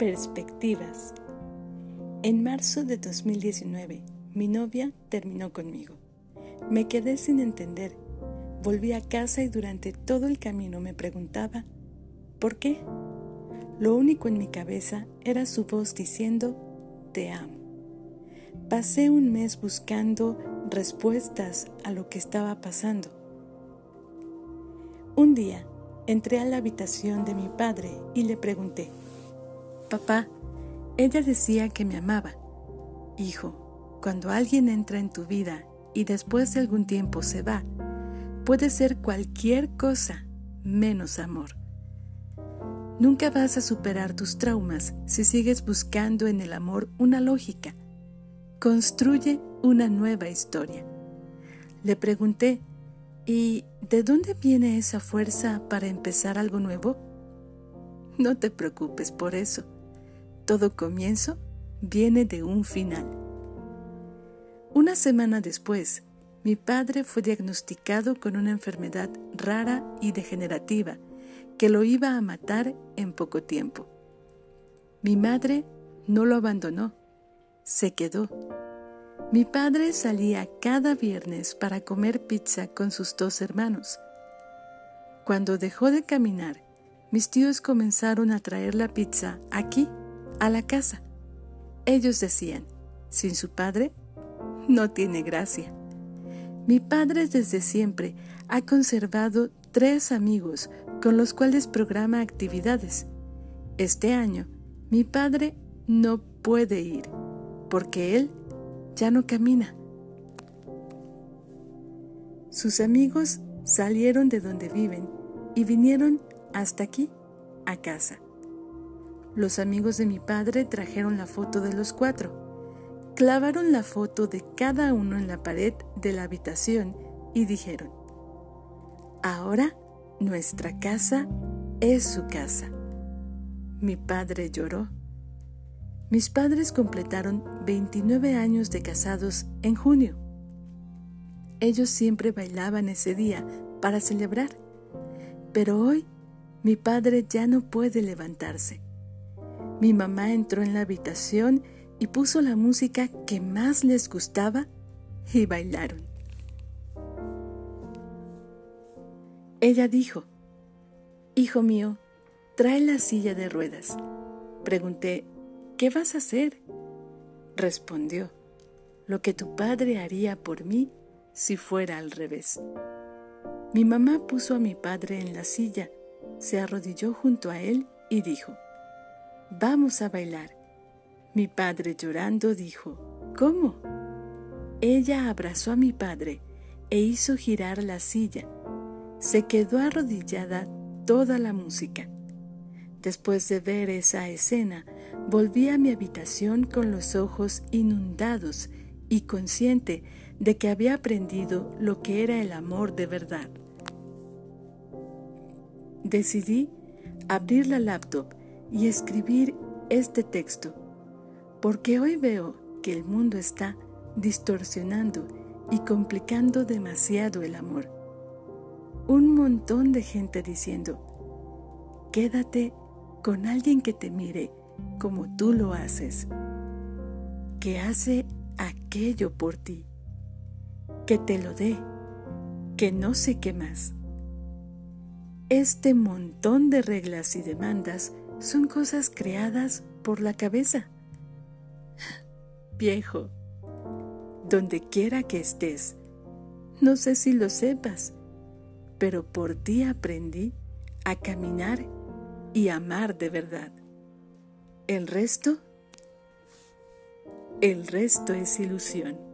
Perspectivas. En marzo de 2019, mi novia terminó conmigo. Me quedé sin entender. Volví a casa y durante todo el camino me preguntaba, ¿por qué? Lo único en mi cabeza era su voz diciendo, te amo. Pasé un mes buscando respuestas a lo que estaba pasando. Un día entré a la habitación de mi padre y le pregunté, Papá, ella decía que me amaba. Hijo, cuando alguien entra en tu vida y después de algún tiempo se va, puede ser cualquier cosa menos amor. Nunca vas a superar tus traumas si sigues buscando en el amor una lógica. Construye una nueva historia. Le pregunté, ¿y de dónde viene esa fuerza para empezar algo nuevo? No te preocupes por eso todo comienzo viene de un final. Una semana después, mi padre fue diagnosticado con una enfermedad rara y degenerativa que lo iba a matar en poco tiempo. Mi madre no lo abandonó, se quedó. Mi padre salía cada viernes para comer pizza con sus dos hermanos. Cuando dejó de caminar, mis tíos comenzaron a traer la pizza aquí a la casa. Ellos decían, sin su padre, no tiene gracia. Mi padre desde siempre ha conservado tres amigos con los cuales programa actividades. Este año, mi padre no puede ir porque él ya no camina. Sus amigos salieron de donde viven y vinieron hasta aquí, a casa. Los amigos de mi padre trajeron la foto de los cuatro. Clavaron la foto de cada uno en la pared de la habitación y dijeron, ahora nuestra casa es su casa. Mi padre lloró. Mis padres completaron 29 años de casados en junio. Ellos siempre bailaban ese día para celebrar, pero hoy mi padre ya no puede levantarse. Mi mamá entró en la habitación y puso la música que más les gustaba y bailaron. Ella dijo, Hijo mío, trae la silla de ruedas. Pregunté, ¿qué vas a hacer? Respondió, lo que tu padre haría por mí si fuera al revés. Mi mamá puso a mi padre en la silla, se arrodilló junto a él y dijo, Vamos a bailar. Mi padre llorando dijo, ¿Cómo? Ella abrazó a mi padre e hizo girar la silla. Se quedó arrodillada toda la música. Después de ver esa escena, volví a mi habitación con los ojos inundados y consciente de que había aprendido lo que era el amor de verdad. Decidí abrir la laptop y escribir este texto, porque hoy veo que el mundo está distorsionando y complicando demasiado el amor. Un montón de gente diciendo, quédate con alguien que te mire como tú lo haces, que hace aquello por ti, que te lo dé, que no sé qué más. Este montón de reglas y demandas son cosas creadas por la cabeza. Viejo, donde quiera que estés, no sé si lo sepas, pero por ti aprendí a caminar y amar de verdad. El resto, el resto es ilusión.